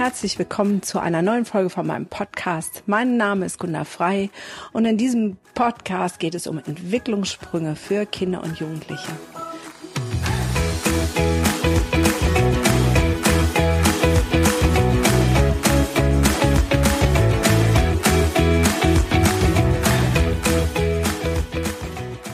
Herzlich willkommen zu einer neuen Folge von meinem Podcast. Mein Name ist Gunda Frei und in diesem Podcast geht es um Entwicklungssprünge für Kinder und Jugendliche.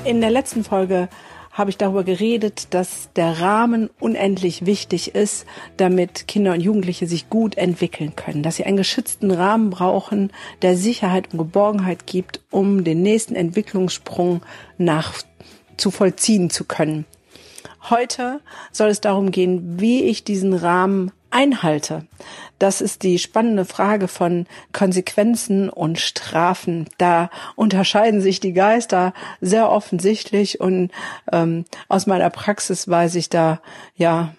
In der letzten Folge habe ich darüber geredet, dass der Rahmen unendlich wichtig ist, damit Kinder und Jugendliche sich gut entwickeln können, dass sie einen geschützten Rahmen brauchen, der Sicherheit und Geborgenheit gibt, um den nächsten Entwicklungssprung nach zu vollziehen zu können. Heute soll es darum gehen, wie ich diesen Rahmen einhalte. Das ist die spannende Frage von Konsequenzen und Strafen. Da unterscheiden sich die Geister sehr offensichtlich und ähm, aus meiner Praxis weiß ich da ja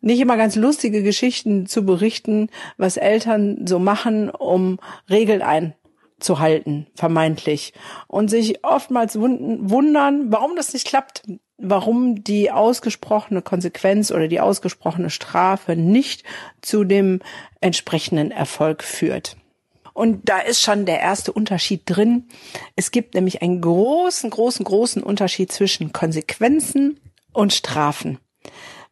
nicht immer ganz lustige Geschichten zu berichten, was Eltern so machen, um Regeln einzuhalten, vermeintlich. Und sich oftmals wundern, warum das nicht klappt warum die ausgesprochene Konsequenz oder die ausgesprochene Strafe nicht zu dem entsprechenden Erfolg führt. Und da ist schon der erste Unterschied drin. Es gibt nämlich einen großen, großen, großen Unterschied zwischen Konsequenzen und Strafen.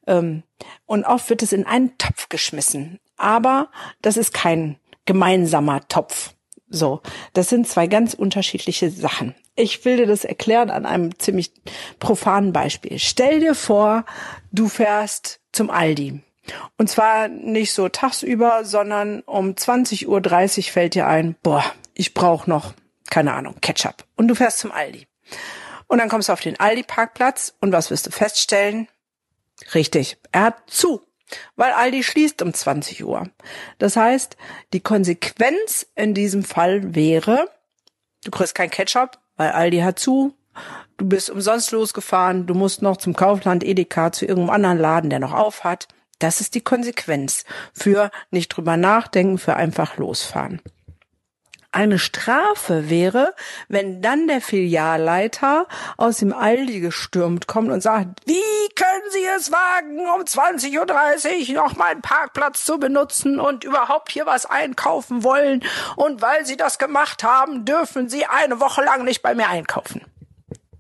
Ähm, und oft wird es in einen Topf geschmissen. Aber das ist kein gemeinsamer Topf. So, das sind zwei ganz unterschiedliche Sachen. Ich will dir das erklären an einem ziemlich profanen Beispiel. Stell dir vor, du fährst zum Aldi. Und zwar nicht so tagsüber, sondern um 20.30 Uhr fällt dir ein, boah, ich brauche noch, keine Ahnung, Ketchup. Und du fährst zum Aldi. Und dann kommst du auf den Aldi-Parkplatz und was wirst du feststellen? Richtig, er hat zu weil Aldi schließt um 20 Uhr. Das heißt, die Konsequenz in diesem Fall wäre, du kriegst kein Ketchup, weil Aldi hat zu, du bist umsonst losgefahren, du musst noch zum Kaufland Edeka zu irgendeinem anderen Laden, der noch auf hat. Das ist die Konsequenz für nicht drüber nachdenken, für einfach losfahren. Eine Strafe wäre, wenn dann der Filialleiter aus dem Aldi gestürmt kommt und sagt, wie können Sie es wagen, um 20.30 Uhr noch meinen Parkplatz zu benutzen und überhaupt hier was einkaufen wollen? Und weil Sie das gemacht haben, dürfen Sie eine Woche lang nicht bei mir einkaufen.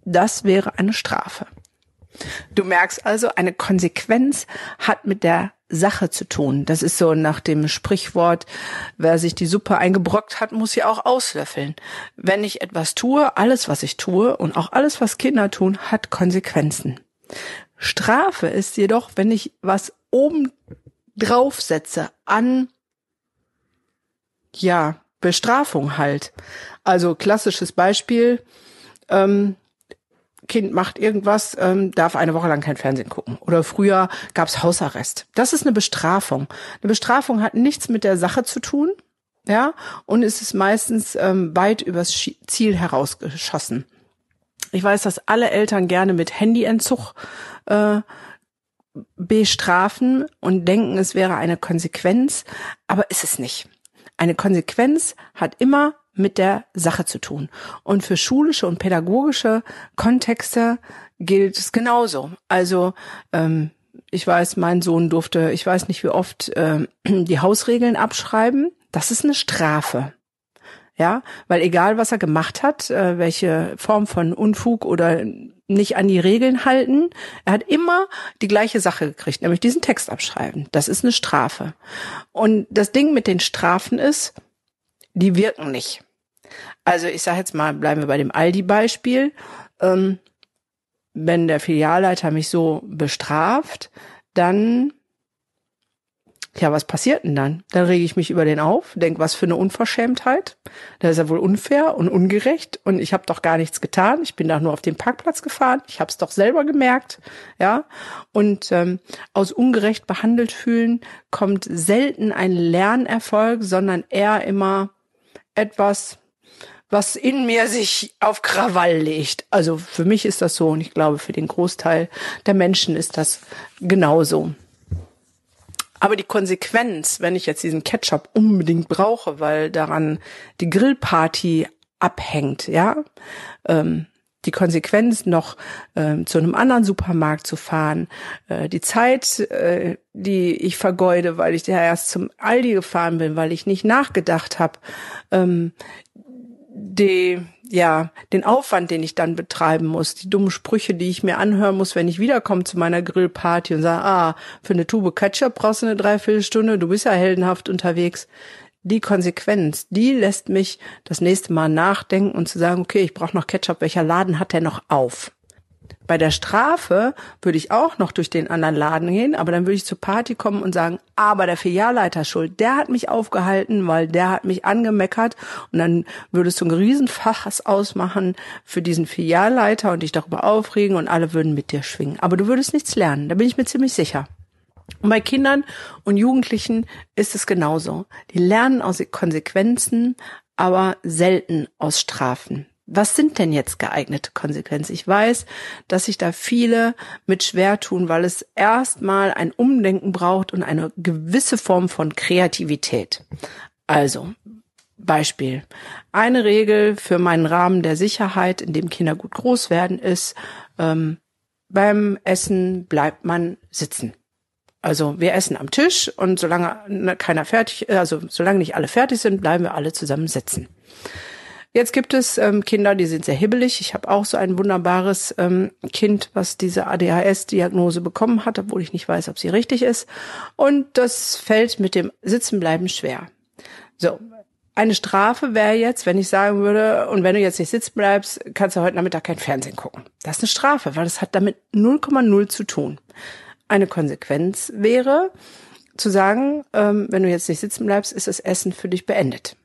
Das wäre eine Strafe. Du merkst also, eine Konsequenz hat mit der Sache zu tun. Das ist so nach dem Sprichwort, wer sich die Suppe eingebrockt hat, muss sie auch auslöffeln. Wenn ich etwas tue, alles, was ich tue und auch alles, was Kinder tun, hat Konsequenzen. Strafe ist jedoch, wenn ich was oben draufsetze an, ja, Bestrafung halt. Also klassisches Beispiel, ähm, Kind macht irgendwas, ähm, darf eine Woche lang kein Fernsehen gucken. Oder früher gab's Hausarrest. Das ist eine Bestrafung. Eine Bestrafung hat nichts mit der Sache zu tun, ja, und es ist meistens ähm, weit übers Ziel herausgeschossen. Ich weiß, dass alle Eltern gerne mit Handyentzug äh, bestrafen und denken, es wäre eine Konsequenz, aber ist es nicht. Eine Konsequenz hat immer mit der Sache zu tun. Und für schulische und pädagogische Kontexte gilt es genauso. Also ähm, ich weiß, mein Sohn durfte, ich weiß nicht wie oft, äh, die Hausregeln abschreiben. Das ist eine Strafe. Ja, weil egal was er gemacht hat, äh, welche Form von Unfug oder nicht an die Regeln halten, er hat immer die gleiche Sache gekriegt, nämlich diesen Text abschreiben. Das ist eine Strafe. Und das Ding mit den Strafen ist, die wirken nicht. Also ich sage jetzt mal, bleiben wir bei dem Aldi-Beispiel. Ähm, wenn der Filialleiter mich so bestraft, dann ja, was passiert denn dann? Dann rege ich mich über den auf, denk, was für eine Unverschämtheit. Das ist ja wohl unfair und ungerecht und ich habe doch gar nichts getan. Ich bin doch nur auf den Parkplatz gefahren. Ich habe es doch selber gemerkt, ja. Und ähm, aus ungerecht behandelt fühlen kommt selten ein Lernerfolg, sondern eher immer etwas, was in mir sich auf Krawall legt. Also für mich ist das so und ich glaube, für den Großteil der Menschen ist das genauso. Aber die Konsequenz, wenn ich jetzt diesen Ketchup unbedingt brauche, weil daran die Grillparty abhängt, ja, ähm, die Konsequenz, noch äh, zu einem anderen Supermarkt zu fahren, äh, die Zeit, äh, die ich vergeude, weil ich ja erst zum Aldi gefahren bin, weil ich nicht nachgedacht habe, ähm, die ja den Aufwand, den ich dann betreiben muss, die dummen Sprüche, die ich mir anhören muss, wenn ich wiederkomme zu meiner Grillparty und sage, ah, für eine Tube Ketchup brauchst du eine Dreiviertelstunde, du bist ja heldenhaft unterwegs die Konsequenz, die lässt mich das nächste Mal nachdenken und zu sagen, okay, ich brauche noch Ketchup, welcher Laden hat der noch auf? Bei der Strafe würde ich auch noch durch den anderen Laden gehen, aber dann würde ich zur Party kommen und sagen, aber der Filialleiter schuld, der hat mich aufgehalten, weil der hat mich angemeckert und dann würdest du ein Riesenfachs ausmachen für diesen Filialleiter und dich darüber aufregen und alle würden mit dir schwingen. Aber du würdest nichts lernen, da bin ich mir ziemlich sicher. Und bei Kindern und Jugendlichen ist es genauso. Die lernen aus Konsequenzen, aber selten aus Strafen. Was sind denn jetzt geeignete Konsequenzen? Ich weiß, dass sich da viele mit schwer tun, weil es erstmal ein Umdenken braucht und eine gewisse Form von Kreativität. Also, Beispiel. Eine Regel für meinen Rahmen der Sicherheit, in dem Kinder gut groß werden, ist, ähm, beim Essen bleibt man sitzen. Also wir essen am Tisch und solange ne, keiner fertig, also solange nicht alle fertig sind, bleiben wir alle zusammen sitzen. Jetzt gibt es ähm, Kinder, die sind sehr hibbelig. Ich habe auch so ein wunderbares ähm, Kind, was diese ADHS-Diagnose bekommen hat, obwohl ich nicht weiß, ob sie richtig ist. Und das fällt mit dem Sitzenbleiben schwer. So, eine Strafe wäre jetzt, wenn ich sagen würde, und wenn du jetzt nicht sitzen bleibst, kannst du heute Nachmittag kein Fernsehen gucken. Das ist eine Strafe, weil das hat damit 0,0 zu tun. Eine Konsequenz wäre, zu sagen, ähm, wenn du jetzt nicht sitzen bleibst, ist das Essen für dich beendet.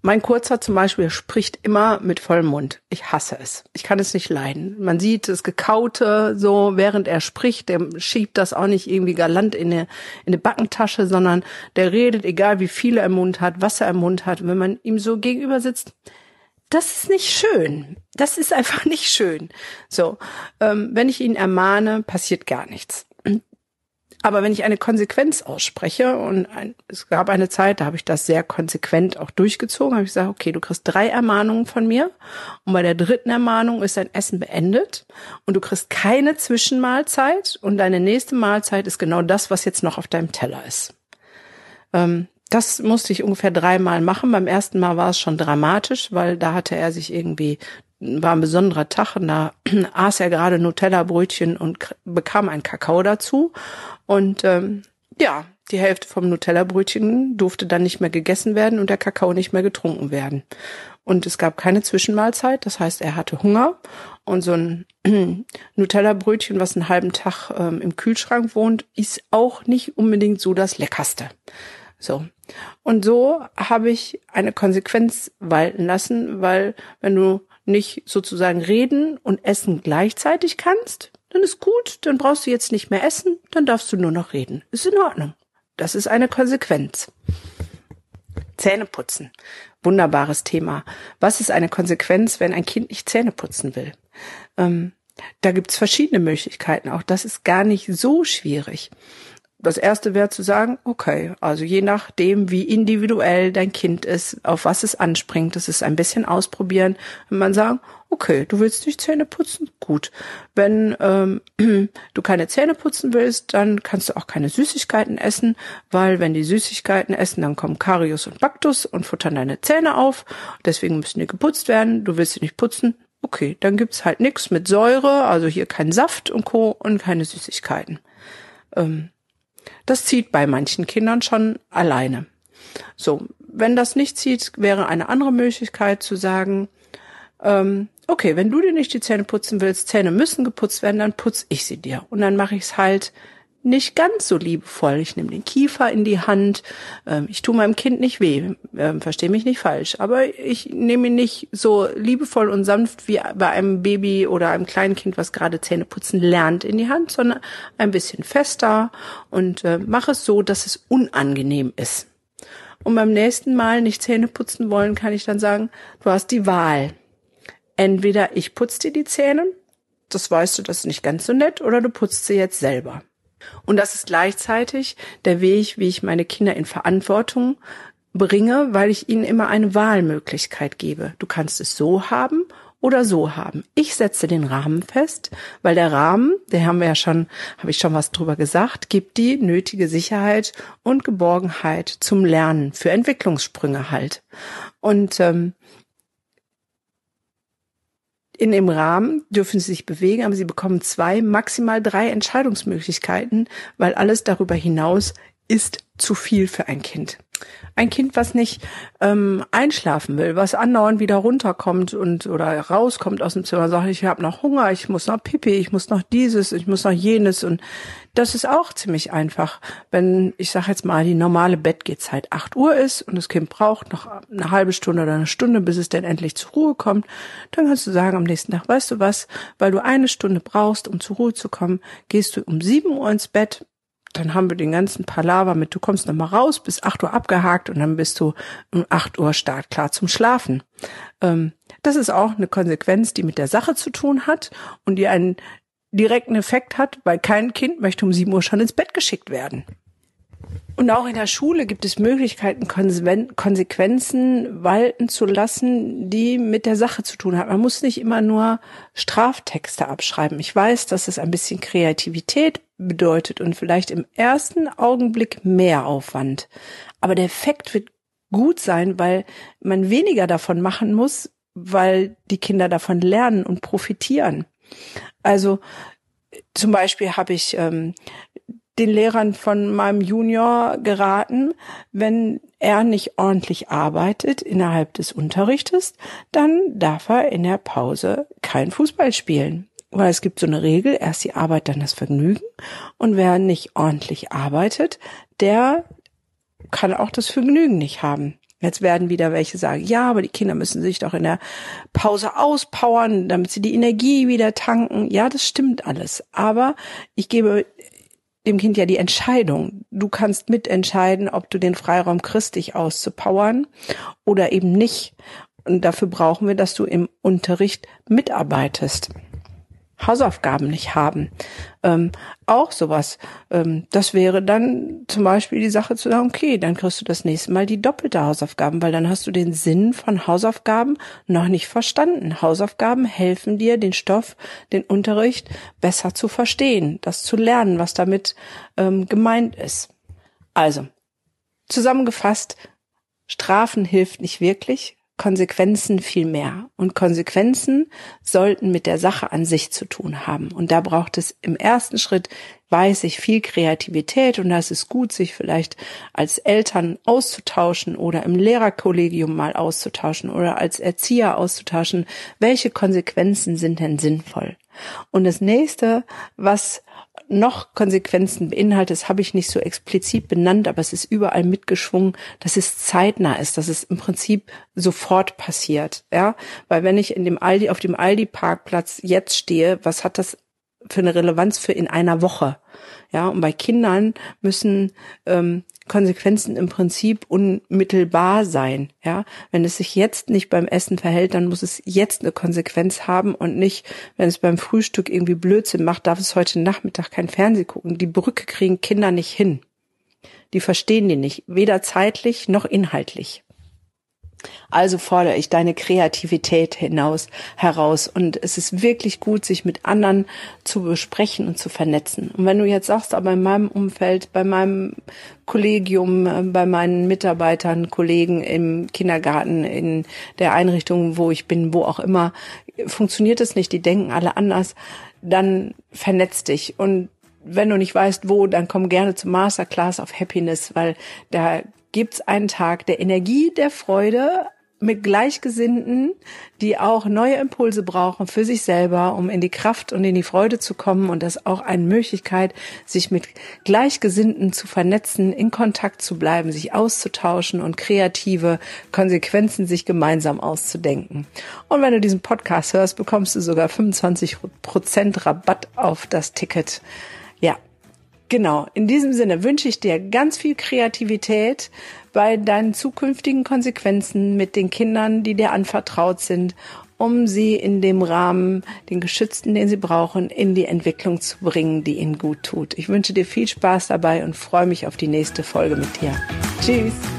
Mein Kurzer zum Beispiel spricht immer mit vollem Mund. Ich hasse es. Ich kann es nicht leiden. Man sieht das Gekaute so, während er spricht. Der schiebt das auch nicht irgendwie galant in eine, in eine Backentasche, sondern der redet, egal wie viel er im Mund hat, was er im Mund hat. Und wenn man ihm so gegenüber sitzt, das ist nicht schön. Das ist einfach nicht schön. So, ähm, wenn ich ihn ermahne, passiert gar nichts. Aber wenn ich eine Konsequenz ausspreche, und ein, es gab eine Zeit, da habe ich das sehr konsequent auch durchgezogen, habe ich gesagt, okay, du kriegst drei Ermahnungen von mir und bei der dritten Ermahnung ist dein Essen beendet und du kriegst keine Zwischenmahlzeit und deine nächste Mahlzeit ist genau das, was jetzt noch auf deinem Teller ist. Ähm, das musste ich ungefähr dreimal machen. Beim ersten Mal war es schon dramatisch, weil da hatte er sich irgendwie war ein besonderer Tag und da aß er gerade Nutella-Brötchen und bekam ein Kakao dazu. Und ähm, ja, die Hälfte vom Nutella-Brötchen durfte dann nicht mehr gegessen werden und der Kakao nicht mehr getrunken werden. Und es gab keine Zwischenmahlzeit, das heißt, er hatte Hunger und so ein Nutella-Brötchen, was einen halben Tag ähm, im Kühlschrank wohnt, ist auch nicht unbedingt so das Leckerste. So. Und so habe ich eine Konsequenz walten lassen, weil wenn du nicht sozusagen reden und essen gleichzeitig kannst, dann ist gut, dann brauchst du jetzt nicht mehr essen, dann darfst du nur noch reden. Ist in Ordnung. Das ist eine Konsequenz. Zähne putzen. Wunderbares Thema. Was ist eine Konsequenz, wenn ein Kind nicht Zähne putzen will? Ähm, da gibt's verschiedene Möglichkeiten. Auch das ist gar nicht so schwierig das erste wäre zu sagen, okay, also je nachdem, wie individuell dein Kind ist, auf was es anspringt, das ist ein bisschen ausprobieren. Wenn man sagen, okay, du willst nicht Zähne putzen, gut. Wenn ähm, du keine Zähne putzen willst, dann kannst du auch keine Süßigkeiten essen, weil wenn die Süßigkeiten essen, dann kommen Karius und Baktus und futtern deine Zähne auf. Deswegen müssen die geputzt werden. Du willst sie nicht putzen, okay, dann gibt's halt nichts mit Säure, also hier kein Saft und Co. und keine Süßigkeiten. Ähm, das zieht bei manchen Kindern schon alleine. So, wenn das nicht zieht, wäre eine andere Möglichkeit zu sagen, ähm, okay, wenn du dir nicht die Zähne putzen willst, Zähne müssen geputzt werden, dann putz ich sie dir. Und dann mache ich es halt nicht ganz so liebevoll. Ich nehme den Kiefer in die Hand. Ähm, ich tue meinem Kind nicht weh. Ähm, Verstehe mich nicht falsch. Aber ich nehme ihn nicht so liebevoll und sanft wie bei einem Baby oder einem kleinen Kind, was gerade Zähne putzen lernt, in die Hand, sondern ein bisschen fester und äh, mache es so, dass es unangenehm ist. Und beim nächsten Mal nicht Zähne putzen wollen, kann ich dann sagen, du hast die Wahl. Entweder ich putze dir die Zähne, das weißt du, das ist nicht ganz so nett, oder du putzt sie jetzt selber. Und das ist gleichzeitig der Weg, wie ich meine Kinder in Verantwortung bringe, weil ich ihnen immer eine Wahlmöglichkeit gebe. Du kannst es so haben oder so haben. Ich setze den Rahmen fest, weil der Rahmen, der haben wir ja schon, habe ich schon was drüber gesagt, gibt die nötige Sicherheit und Geborgenheit zum Lernen für Entwicklungssprünge halt. Und ähm, in dem Rahmen dürfen sie sich bewegen, aber sie bekommen zwei, maximal drei Entscheidungsmöglichkeiten, weil alles darüber hinaus ist zu viel für ein Kind. Ein Kind, was nicht ähm, einschlafen will, was andauernd wieder runterkommt und oder rauskommt aus dem Zimmer, sagt, ich habe noch Hunger, ich muss noch Pipi, ich muss noch dieses, ich muss noch jenes und das ist auch ziemlich einfach. Wenn ich sage jetzt mal die normale Bettgehzeit acht Uhr ist und das Kind braucht noch eine halbe Stunde oder eine Stunde, bis es denn endlich zur Ruhe kommt, dann kannst du sagen am nächsten Tag, weißt du was, weil du eine Stunde brauchst, um zur Ruhe zu kommen, gehst du um sieben Uhr ins Bett dann haben wir den ganzen Palaver mit, du kommst nochmal raus, bis acht Uhr abgehakt und dann bist du um acht Uhr startklar zum Schlafen. Ähm, das ist auch eine Konsequenz, die mit der Sache zu tun hat und die einen direkten Effekt hat, weil kein Kind möchte um sieben Uhr schon ins Bett geschickt werden. Und auch in der Schule gibt es Möglichkeiten, Konsequenzen walten zu lassen, die mit der Sache zu tun haben. Man muss nicht immer nur Straftexte abschreiben. Ich weiß, dass es ein bisschen Kreativität bedeutet und vielleicht im ersten Augenblick mehr Aufwand. Aber der Effekt wird gut sein, weil man weniger davon machen muss, weil die Kinder davon lernen und profitieren. Also zum Beispiel habe ich ähm, den Lehrern von meinem Junior geraten, wenn er nicht ordentlich arbeitet innerhalb des Unterrichtes, dann darf er in der Pause kein Fußball spielen. Weil es gibt so eine Regel, erst die Arbeit, dann das Vergnügen. Und wer nicht ordentlich arbeitet, der kann auch das Vergnügen nicht haben. Jetzt werden wieder welche sagen, ja, aber die Kinder müssen sich doch in der Pause auspowern, damit sie die Energie wieder tanken. Ja, das stimmt alles. Aber ich gebe dem Kind ja die Entscheidung. Du kannst mitentscheiden, ob du den Freiraum kriegst, dich auszupowern oder eben nicht. Und dafür brauchen wir, dass du im Unterricht mitarbeitest. Hausaufgaben nicht haben. Ähm, auch sowas. Ähm, das wäre dann zum Beispiel die Sache zu sagen, okay, dann kriegst du das nächste Mal die doppelte Hausaufgaben, weil dann hast du den Sinn von Hausaufgaben noch nicht verstanden. Hausaufgaben helfen dir, den Stoff, den Unterricht besser zu verstehen, das zu lernen, was damit ähm, gemeint ist. Also, zusammengefasst, Strafen hilft nicht wirklich, Konsequenzen viel mehr. Und Konsequenzen sollten mit der Sache an sich zu tun haben. Und da braucht es im ersten Schritt, weiß ich, viel Kreativität und da ist gut, sich vielleicht als Eltern auszutauschen oder im Lehrerkollegium mal auszutauschen oder als Erzieher auszutauschen. Welche Konsequenzen sind denn sinnvoll? Und das nächste, was noch Konsequenzen beinhaltet, das habe ich nicht so explizit benannt, aber es ist überall mitgeschwungen, dass es zeitnah ist, dass es im Prinzip sofort passiert, ja, weil wenn ich in dem Aldi auf dem Aldi Parkplatz jetzt stehe, was hat das für eine Relevanz für in einer Woche? Ja, und bei Kindern müssen ähm, Konsequenzen im Prinzip unmittelbar sein. Ja, wenn es sich jetzt nicht beim Essen verhält, dann muss es jetzt eine Konsequenz haben und nicht, wenn es beim Frühstück irgendwie Blödsinn macht, darf es heute Nachmittag kein Fernsehen gucken. Die Brücke kriegen Kinder nicht hin. Die verstehen die nicht, weder zeitlich noch inhaltlich. Also fordere ich deine Kreativität hinaus, heraus. Und es ist wirklich gut, sich mit anderen zu besprechen und zu vernetzen. Und wenn du jetzt sagst, aber in meinem Umfeld, bei meinem Kollegium, äh, bei meinen Mitarbeitern, Kollegen im Kindergarten, in der Einrichtung, wo ich bin, wo auch immer, funktioniert es nicht, die denken alle anders, dann vernetz dich. Und wenn du nicht weißt, wo, dann komm gerne zum Masterclass of Happiness, weil da gibt's einen Tag der Energie, der Freude mit Gleichgesinnten, die auch neue Impulse brauchen für sich selber, um in die Kraft und in die Freude zu kommen und das auch eine Möglichkeit, sich mit Gleichgesinnten zu vernetzen, in Kontakt zu bleiben, sich auszutauschen und kreative Konsequenzen sich gemeinsam auszudenken. Und wenn du diesen Podcast hörst, bekommst du sogar 25 Prozent Rabatt auf das Ticket. Ja, Genau, in diesem Sinne wünsche ich dir ganz viel Kreativität bei deinen zukünftigen Konsequenzen mit den Kindern, die dir anvertraut sind, um sie in dem Rahmen, den Geschützten, den sie brauchen, in die Entwicklung zu bringen, die ihnen gut tut. Ich wünsche dir viel Spaß dabei und freue mich auf die nächste Folge mit dir. Tschüss.